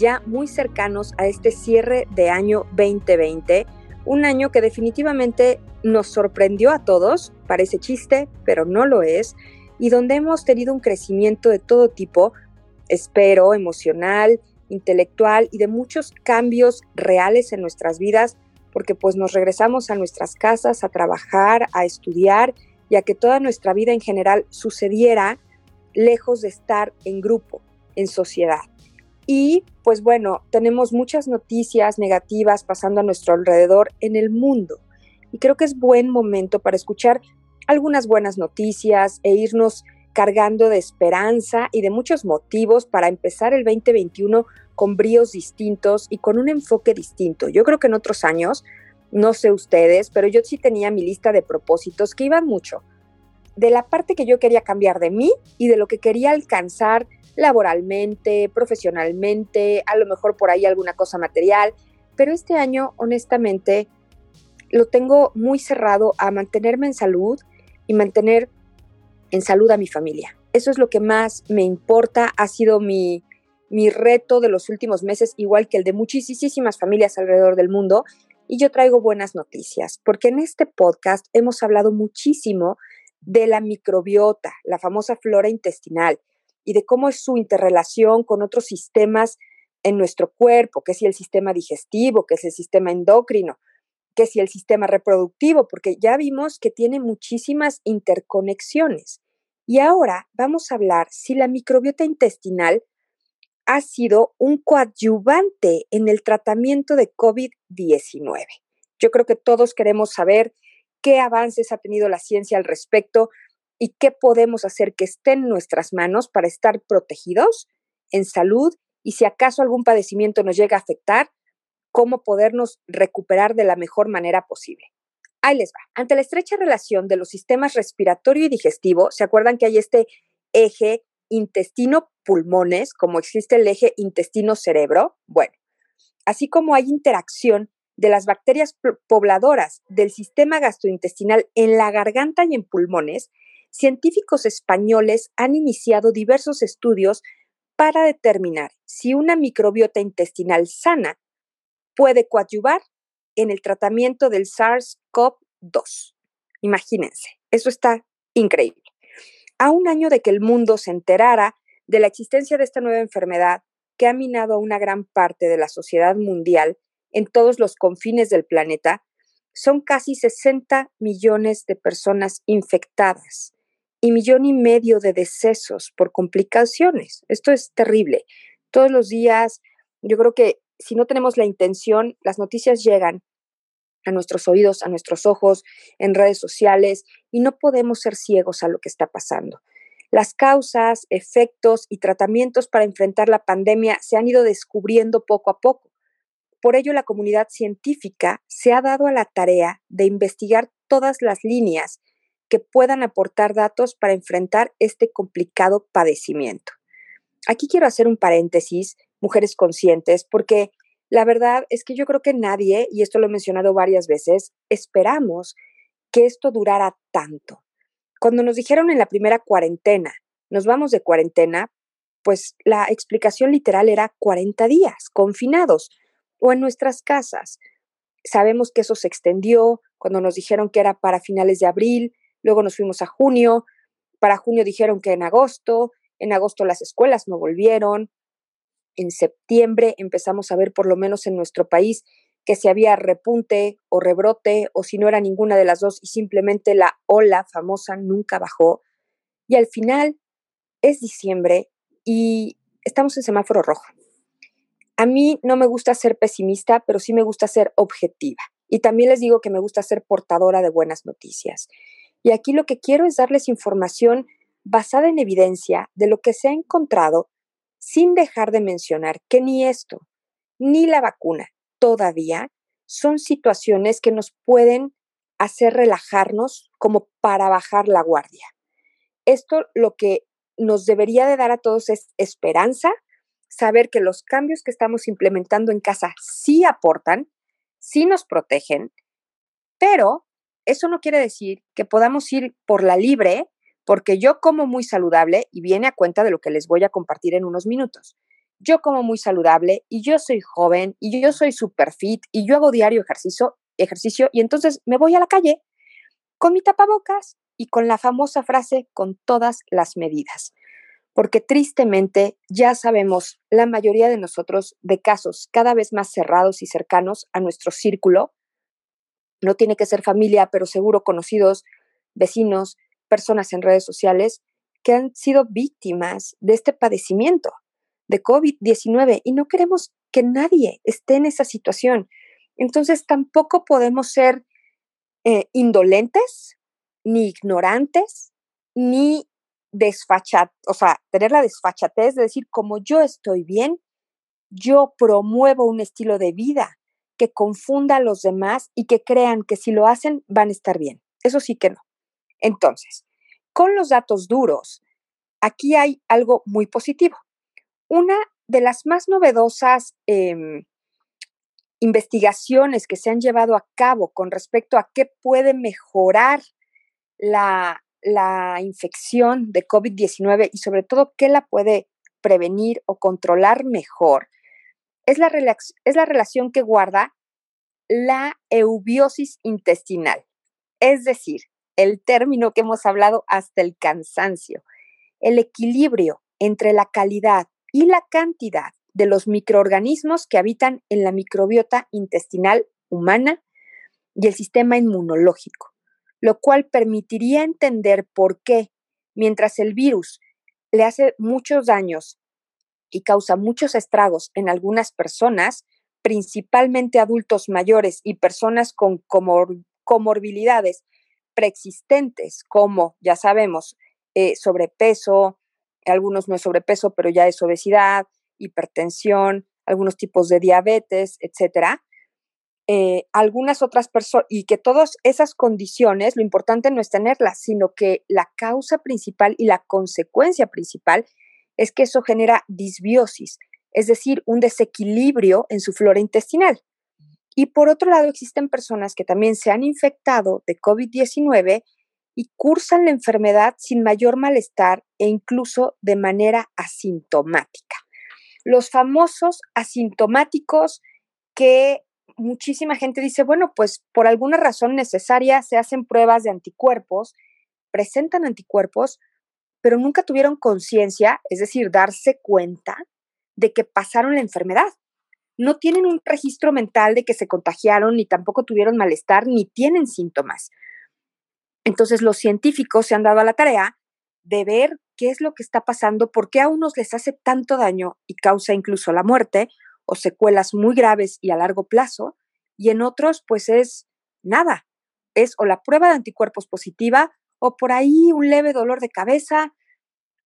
Ya muy cercanos a este cierre de año 2020, un año que definitivamente nos sorprendió a todos, parece chiste, pero no lo es, y donde hemos tenido un crecimiento de todo tipo, espero, emocional, intelectual y de muchos cambios reales en nuestras vidas, porque pues nos regresamos a nuestras casas a trabajar, a estudiar y a que toda nuestra vida en general sucediera lejos de estar en grupo, en sociedad. Y pues bueno, tenemos muchas noticias negativas pasando a nuestro alrededor en el mundo. Y creo que es buen momento para escuchar algunas buenas noticias e irnos cargando de esperanza y de muchos motivos para empezar el 2021 con bríos distintos y con un enfoque distinto. Yo creo que en otros años, no sé ustedes, pero yo sí tenía mi lista de propósitos que iban mucho de la parte que yo quería cambiar de mí y de lo que quería alcanzar laboralmente, profesionalmente, a lo mejor por ahí alguna cosa material, pero este año honestamente lo tengo muy cerrado a mantenerme en salud y mantener en salud a mi familia. Eso es lo que más me importa, ha sido mi, mi reto de los últimos meses, igual que el de muchísimas familias alrededor del mundo. Y yo traigo buenas noticias, porque en este podcast hemos hablado muchísimo de la microbiota, la famosa flora intestinal, y de cómo es su interrelación con otros sistemas en nuestro cuerpo, que si el sistema digestivo, que es el sistema endocrino, que si el sistema reproductivo, porque ya vimos que tiene muchísimas interconexiones. Y ahora vamos a hablar si la microbiota intestinal ha sido un coadyuvante en el tratamiento de COVID-19. Yo creo que todos queremos saber qué avances ha tenido la ciencia al respecto y qué podemos hacer que esté en nuestras manos para estar protegidos en salud y si acaso algún padecimiento nos llega a afectar, cómo podernos recuperar de la mejor manera posible. Ahí les va. Ante la estrecha relación de los sistemas respiratorio y digestivo, ¿se acuerdan que hay este eje intestino-pulmones, como existe el eje intestino-cerebro? Bueno, así como hay interacción de las bacterias pobladoras del sistema gastrointestinal en la garganta y en pulmones, científicos españoles han iniciado diversos estudios para determinar si una microbiota intestinal sana puede coadyuvar en el tratamiento del SARS-CoV-2. Imagínense, eso está increíble. A un año de que el mundo se enterara de la existencia de esta nueva enfermedad que ha minado a una gran parte de la sociedad mundial en todos los confines del planeta, son casi 60 millones de personas infectadas y millón y medio de decesos por complicaciones. Esto es terrible. Todos los días, yo creo que si no tenemos la intención, las noticias llegan a nuestros oídos, a nuestros ojos, en redes sociales, y no podemos ser ciegos a lo que está pasando. Las causas, efectos y tratamientos para enfrentar la pandemia se han ido descubriendo poco a poco. Por ello, la comunidad científica se ha dado a la tarea de investigar todas las líneas que puedan aportar datos para enfrentar este complicado padecimiento. Aquí quiero hacer un paréntesis, mujeres conscientes, porque la verdad es que yo creo que nadie, y esto lo he mencionado varias veces, esperamos que esto durara tanto. Cuando nos dijeron en la primera cuarentena, nos vamos de cuarentena, pues la explicación literal era 40 días, confinados o en nuestras casas. Sabemos que eso se extendió cuando nos dijeron que era para finales de abril, luego nos fuimos a junio, para junio dijeron que en agosto, en agosto las escuelas no volvieron, en septiembre empezamos a ver por lo menos en nuestro país que si había repunte o rebrote o si no era ninguna de las dos y simplemente la ola famosa nunca bajó. Y al final es diciembre y estamos en semáforo rojo. A mí no me gusta ser pesimista, pero sí me gusta ser objetiva. Y también les digo que me gusta ser portadora de buenas noticias. Y aquí lo que quiero es darles información basada en evidencia de lo que se ha encontrado sin dejar de mencionar que ni esto, ni la vacuna todavía son situaciones que nos pueden hacer relajarnos como para bajar la guardia. Esto lo que nos debería de dar a todos es esperanza, saber que los cambios que estamos implementando en casa sí aportan, sí nos protegen, pero eso no quiere decir que podamos ir por la libre, porque yo como muy saludable y viene a cuenta de lo que les voy a compartir en unos minutos. Yo como muy saludable y yo soy joven y yo soy super fit y yo hago diario ejercicio, ejercicio y entonces me voy a la calle con mi tapabocas y con la famosa frase con todas las medidas. Porque tristemente ya sabemos la mayoría de nosotros de casos cada vez más cerrados y cercanos a nuestro círculo. No tiene que ser familia, pero seguro conocidos, vecinos, personas en redes sociales que han sido víctimas de este padecimiento de COVID-19 y no queremos que nadie esté en esa situación. Entonces tampoco podemos ser eh, indolentes ni ignorantes, ni desfachat, o sea, tener la desfachatez de decir, como yo estoy bien, yo promuevo un estilo de vida que confunda a los demás y que crean que si lo hacen van a estar bien. Eso sí que no. Entonces, con los datos duros, aquí hay algo muy positivo. Una de las más novedosas em, investigaciones que se han llevado a cabo con respecto a qué puede mejorar la, infección de COVID-19 y sobre todo qué la puede prevenir o controlar mejor, es la, es la relación que guarda la eubiosis intestinal, es decir, el término que hemos hablado hasta el cansancio, el equilibrio entre la calidad y la cantidad de los microorganismos que habitan en la microbiota intestinal humana y el sistema inmunológico lo cual permitiría entender por qué, mientras el virus le hace muchos daños y causa muchos estragos en algunas personas, principalmente adultos mayores y personas con comorbilidades preexistentes, como ya sabemos, eh, sobrepeso, algunos no es sobrepeso, pero ya es obesidad, hipertensión, algunos tipos de diabetes, etcétera, eh, algunas otras personas, y que todas esas condiciones, lo importante no es tenerlas, sino que la causa principal y la consecuencia principal es que eso genera disbiosis, es decir, un desequilibrio en su flora intestinal. Y por otro lado, existen personas que también se han infectado de COVID-19 y cursan la enfermedad sin mayor malestar e incluso de manera asintomática. Los famosos asintomáticos que muchísima gente dice, bueno, pues por alguna razón necesaria se hacen pruebas de anticuerpos, presentan anticuerpos, pero nunca tuvieron conciencia, es decir, darse cuenta de que pasaron la enfermedad. No tienen un registro mental de que se contagiaron, ni tampoco tuvieron malestar, ni tienen síntomas. Entonces los científicos se han dado a la tarea de ver qué es lo que está pasando, por qué a unos les hace tanto daño y causa incluso la muerte, o secuelas muy graves y a largo plazo, y en otros pues es nada, es o la prueba de anticuerpos positiva o por ahí un leve dolor de cabeza,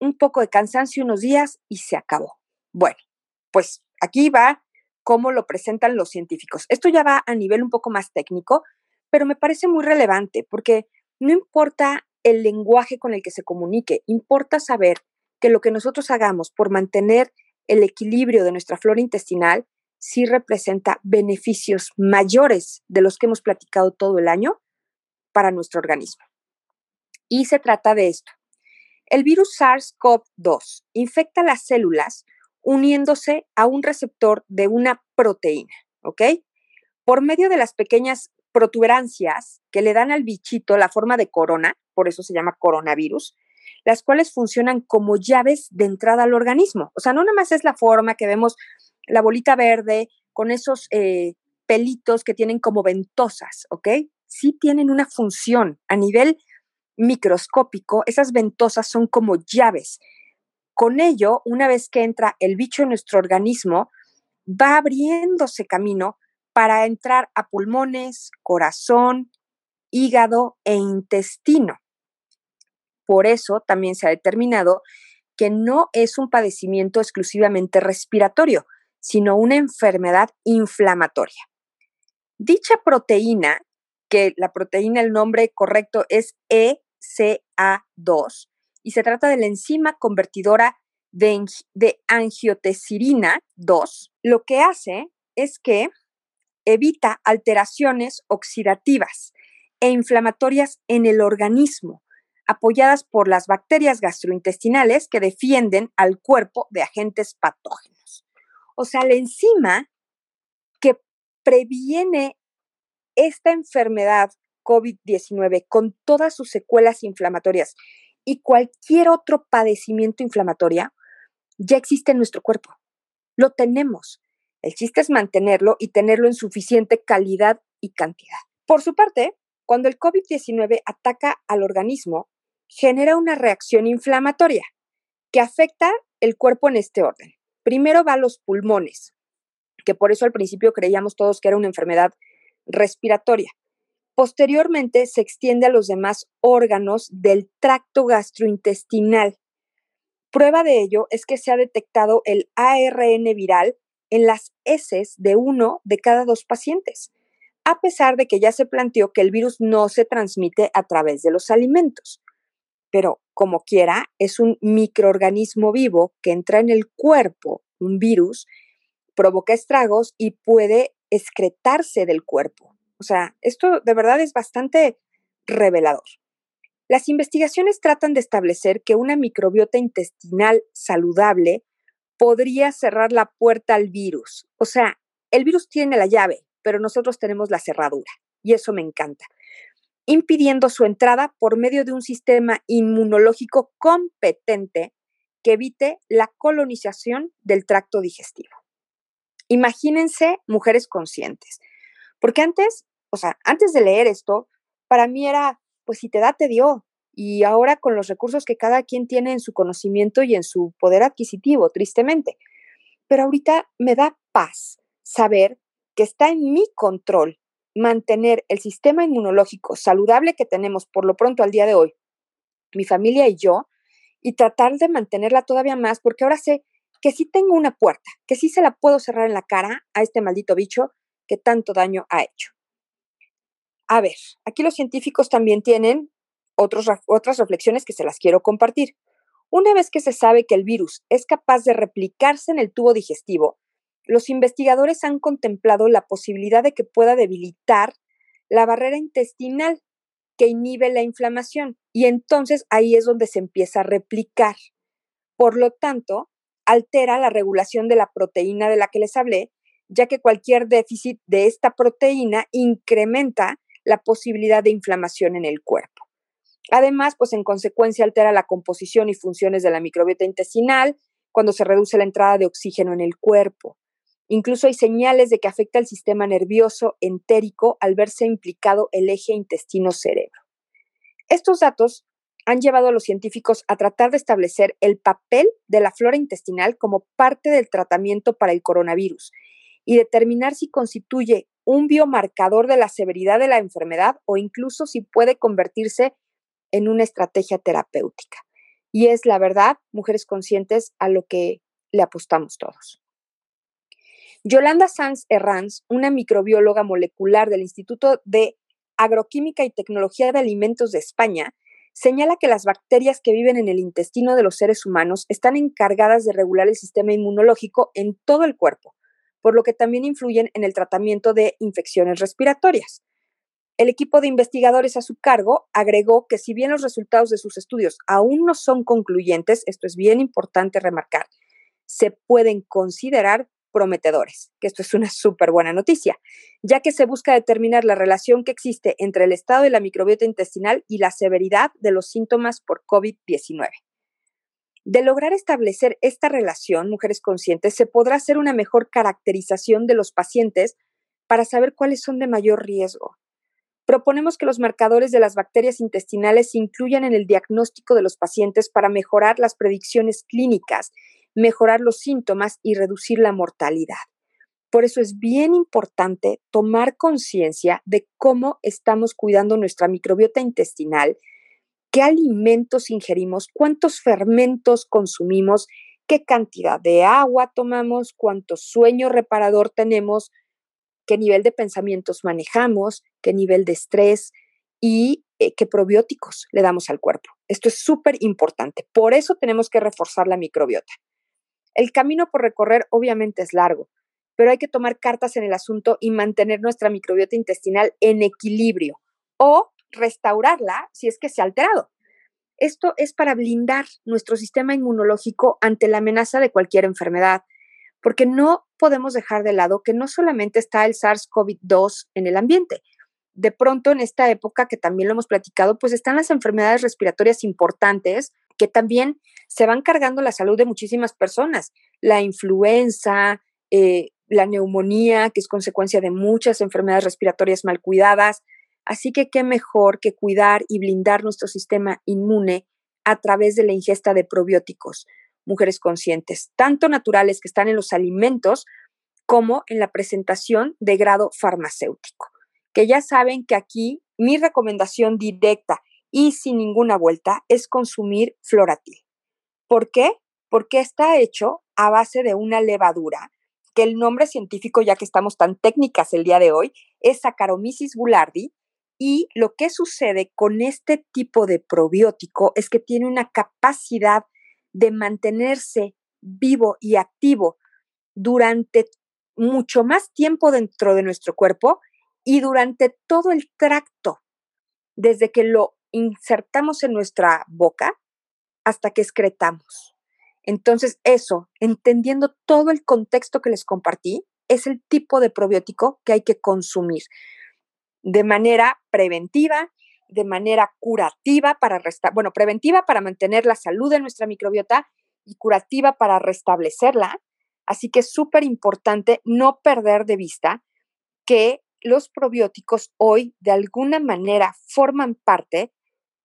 un poco de cansancio unos días y se acabó. Bueno, pues aquí va cómo lo presentan los científicos. Esto ya va a nivel un poco más técnico, pero me parece muy relevante porque no importa el lenguaje con el que se comunique, importa saber que lo que nosotros hagamos por mantener el equilibrio de nuestra flora intestinal sí representa beneficios mayores de los que hemos platicado todo el año para nuestro organismo. Y se trata de esto. El virus SARS-CoV-2 infecta las células uniéndose a un receptor de una proteína, ¿ok? Por medio de las pequeñas protuberancias que le dan al bichito la forma de corona, por eso se llama coronavirus, las cuales funcionan como llaves de entrada al organismo. O sea, no nada más es la forma que vemos la bolita verde con esos eh, pelitos que tienen como ventosas, ¿ok? Sí tienen una función a nivel microscópico, esas ventosas son como llaves. Con ello, una vez que entra el bicho en nuestro organismo, va abriéndose camino para entrar a pulmones, corazón, hígado e intestino. Por eso también se ha determinado que no es un padecimiento exclusivamente respiratorio, sino una enfermedad inflamatoria. Dicha proteína, que la proteína, el nombre correcto es ECA2, y se trata de la enzima convertidora de, de angiotensina 2, lo que hace es que evita alteraciones oxidativas e inflamatorias en el organismo, apoyadas por las bacterias gastrointestinales que defienden al cuerpo de agentes patógenos. O sea, la enzima que previene esta enfermedad COVID-19 con todas sus secuelas inflamatorias y cualquier otro padecimiento inflamatorio ya existe en nuestro cuerpo. Lo tenemos. El chiste es mantenerlo y tenerlo en suficiente calidad y cantidad. Por su parte, cuando el COVID-19 ataca al organismo, genera una reacción inflamatoria que afecta el cuerpo en este orden. Primero va a los pulmones, que por eso al principio creíamos todos que era una enfermedad respiratoria. Posteriormente se extiende a los demás órganos del tracto gastrointestinal. Prueba de ello es que se ha detectado el ARN viral en las heces de uno de cada dos pacientes, a pesar de que ya se planteó que el virus no se transmite a través de los alimentos. Pero, como quiera, es un microorganismo vivo que entra en el cuerpo, un virus, provoca estragos y puede excretarse del cuerpo. O sea, esto de verdad es bastante revelador. Las investigaciones tratan de establecer que una microbiota intestinal saludable podría cerrar la puerta al virus. O sea, el virus tiene la llave, pero nosotros tenemos la cerradura. Y eso me encanta. Impidiendo su entrada por medio de un sistema inmunológico competente que evite la colonización del tracto digestivo. Imagínense mujeres conscientes. Porque antes, o sea, antes de leer esto, para mí era, pues si te da, te dio y ahora con los recursos que cada quien tiene en su conocimiento y en su poder adquisitivo, tristemente. Pero ahorita me da paz saber que está en mi control mantener el sistema inmunológico saludable que tenemos por lo pronto al día de hoy, mi familia y yo, y tratar de mantenerla todavía más, porque ahora sé que sí tengo una puerta, que sí se la puedo cerrar en la cara a este maldito bicho que tanto daño ha hecho. A ver, aquí los científicos también tienen otras reflexiones que se las quiero compartir. Una vez que se sabe que el virus es capaz de replicarse en el tubo digestivo, los investigadores han contemplado la posibilidad de que pueda debilitar la barrera intestinal que inhibe la inflamación y entonces ahí es donde se empieza a replicar. Por lo tanto, altera la regulación de la proteína de la que les hablé, ya que cualquier déficit de esta proteína incrementa la posibilidad de inflamación en el cuerpo. Además, pues en consecuencia altera la composición y funciones de la microbiota intestinal cuando se reduce la entrada de oxígeno en el cuerpo. Incluso hay señales de que afecta el sistema nervioso entérico al verse implicado el eje intestino-cerebro. Estos datos han llevado a los científicos a tratar de establecer el papel de la flora intestinal como parte del tratamiento para el coronavirus y determinar si constituye un biomarcador de la severidad de la enfermedad o incluso si puede convertirse en una estrategia terapéutica. Y es la verdad, mujeres conscientes, a lo que le apostamos todos. Yolanda Sanz Herranz, una microbióloga molecular del Instituto de Agroquímica y Tecnología de Alimentos de España, señala que las bacterias que viven en el intestino de los seres humanos están encargadas de regular el sistema inmunológico en todo el cuerpo, por lo que también influyen en el tratamiento de infecciones respiratorias. El equipo de investigadores a su cargo agregó que si bien los resultados de sus estudios aún no son concluyentes, esto es bien importante remarcar, se pueden considerar prometedores, que esto es una súper buena noticia, ya que se busca determinar la relación que existe entre el estado de la microbiota intestinal y la severidad de los síntomas por COVID-19. De lograr establecer esta relación, mujeres conscientes, se podrá hacer una mejor caracterización de los pacientes para saber cuáles son de mayor riesgo, Proponemos que los marcadores de las bacterias intestinales se incluyan en el diagnóstico de los pacientes para mejorar las predicciones clínicas, mejorar los síntomas y reducir la mortalidad. Por eso es bien importante tomar conciencia de cómo estamos cuidando nuestra microbiota intestinal, qué alimentos ingerimos, cuántos fermentos consumimos, qué cantidad de agua tomamos, cuánto sueño reparador tenemos, qué nivel de pensamientos manejamos, qué nivel de estrés y eh, qué probióticos le damos al cuerpo. Esto es súper importante. Por eso tenemos que reforzar la microbiota. El camino por recorrer obviamente es largo, pero hay que tomar cartas en el asunto y mantener nuestra microbiota intestinal en equilibrio. O restaurarla si es que se ha alterado. Esto es para blindar nuestro sistema inmunológico ante la amenaza de cualquier enfermedad, porque no podemos dejar de lado que no solamente está el SARS-CoV-2 en el ambiente. De pronto, en esta época, que también lo hemos platicado, pues están las enfermedades respiratorias importantes que también se van cargando la salud de muchísimas personas. La influenza, eh, la neumonía, que es consecuencia de muchas enfermedades respiratorias mal cuidadas. Así que qué mejor que cuidar y blindar nuestro sistema inmune a través de la ingesta de probióticos mujeres conscientes, tanto naturales que están en los alimentos como en la presentación de grado farmacéutico. Que ya saben que aquí mi recomendación directa y sin ninguna vuelta es consumir floratil. ¿Por qué? Porque está hecho a base de una levadura que el nombre científico, ya que estamos tan técnicas el día de hoy, es Saccharomyces boulardii, y lo que sucede con este tipo de probiótico es que tiene una capacidad de mantenerse vivo y activo durante mucho más tiempo dentro de nuestro cuerpo y durante todo el tracto, desde que lo insertamos en nuestra boca hasta que excretamos. Entonces, eso, entendiendo todo el contexto que les compartí, es el tipo de probiótico que hay que consumir de manera preventiva de manera curativa para restar, bueno, preventiva para mantener la salud de nuestra microbiota y curativa para restablecerla. Así que es súper importante no perder de vista que los probióticos hoy de alguna manera forman parte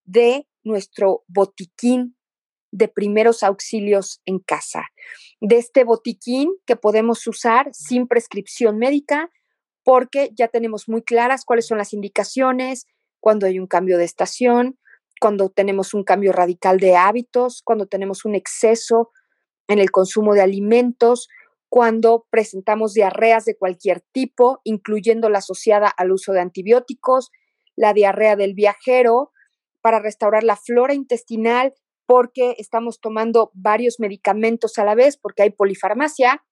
de nuestro botiquín de primeros auxilios en casa, de este botiquín que podemos usar sin prescripción médica porque ya tenemos muy claras cuáles son las indicaciones, cuando hay un cambio de estación, cuando tenemos un cambio radical de hábitos, cuando tenemos un exceso en el consumo de alimentos, cuando presentamos diarreas de cualquier tipo, incluyendo la asociada al uso de antibióticos, la diarrea del viajero, para restaurar la flora intestinal, porque estamos tomando varios medicamentos a la vez, porque hay polifarmacia,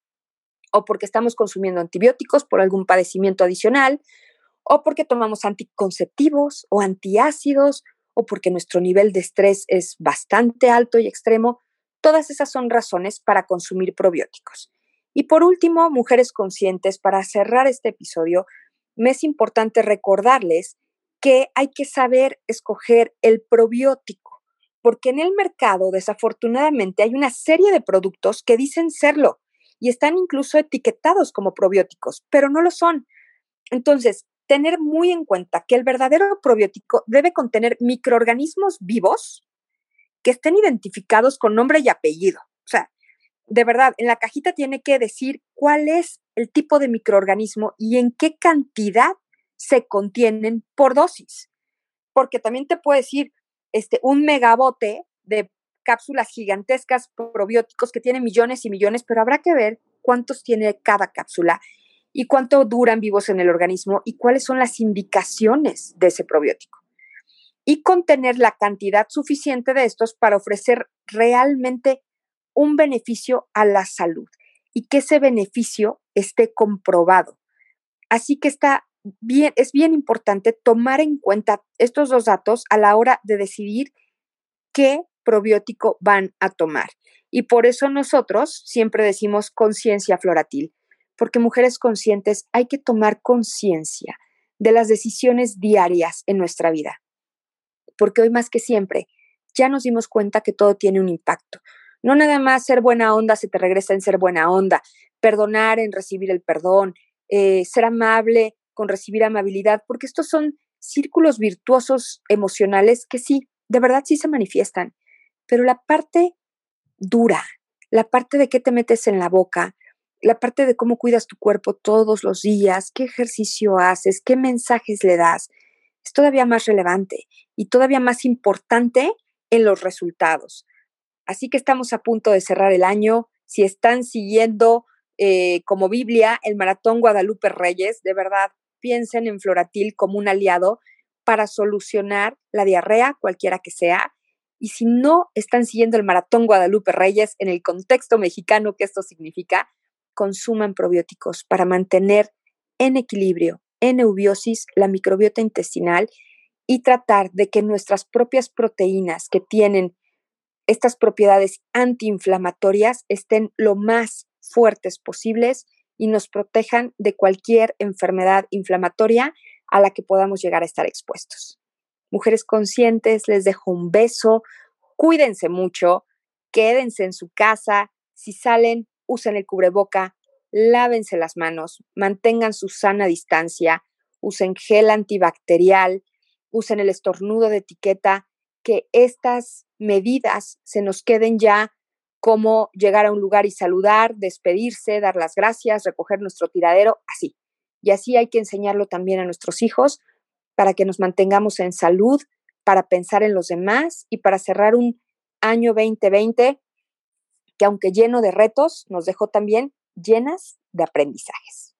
o porque estamos consumiendo antibióticos por algún padecimiento adicional, o porque tomamos anticonceptivos o antiácidos o porque nuestro nivel de estrés es bastante alto y extremo, todas esas son razones para consumir probióticos. Y por último, mujeres conscientes, para cerrar este episodio, me es importante recordarles que hay que saber escoger el probiótico, porque en el mercado desafortunadamente hay una serie de productos que dicen serlo y están incluso etiquetados como probióticos, pero no lo son. Entonces, tener muy en cuenta que el verdadero probiótico debe contener microorganismos vivos que estén identificados con nombre y apellido. O sea, de verdad, en la cajita tiene que decir cuál es el tipo de microorganismo y en qué cantidad se contienen por dosis. Porque también te puede decir este, un megabote de cápsulas gigantescas probióticos que tienen millones y millones, pero habrá que ver cuántos tiene cada cápsula y cuánto duran vivos en el organismo y cuáles son las indicaciones de ese probiótico. Y contener la cantidad suficiente de estos para ofrecer realmente un beneficio a la salud y que ese beneficio esté comprobado. Así que está bien, es bien importante tomar en cuenta estos dos datos a la hora de decidir qué probiótico van a tomar. Y por eso nosotros siempre decimos conciencia floratil porque mujeres conscientes hay que tomar conciencia de las decisiones diarias en nuestra vida, porque hoy más que siempre ya nos dimos cuenta que todo tiene un impacto. No nada más ser buena onda se te regresa en ser buena onda, perdonar en recibir el perdón, eh, ser amable con recibir amabilidad, porque estos son círculos virtuosos emocionales que sí, de verdad sí se manifiestan, pero la parte dura, la parte de qué te metes en la boca, la parte de cómo cuidas tu cuerpo todos los días, qué ejercicio haces, qué mensajes le das, es todavía más relevante y todavía más importante en los resultados. Así que estamos a punto de cerrar el año. Si están siguiendo eh, como Biblia el Maratón Guadalupe Reyes. De verdad, piensen en Floratil como un aliado para solucionar la diarrea, cualquiera que sea. Y si no están siguiendo el Maratón Guadalupe Reyes en el contexto mexicano que esto significa, consuman probióticos para mantener en equilibrio, en eubiosis, la microbiota intestinal y tratar de que nuestras propias proteínas que tienen estas propiedades antiinflamatorias estén lo más fuertes posibles y nos protejan de cualquier enfermedad inflamatoria a la que podamos llegar a estar expuestos. Mujeres conscientes, les dejo un beso, cuídense mucho, quédense en su casa, si salen, usen el cubreboca, lávense las manos, mantengan su sana distancia, usen gel antibacterial, usen el estornudo de etiqueta, que estas medidas se nos queden ya como llegar a un lugar y saludar, despedirse, dar las gracias, recoger nuestro tiradero, así. Y así hay que enseñarlo también a nuestros hijos para que nos mantengamos en salud, para pensar en los demás y para cerrar un año 2020 que aunque lleno de retos, nos dejó también llenas de aprendizajes.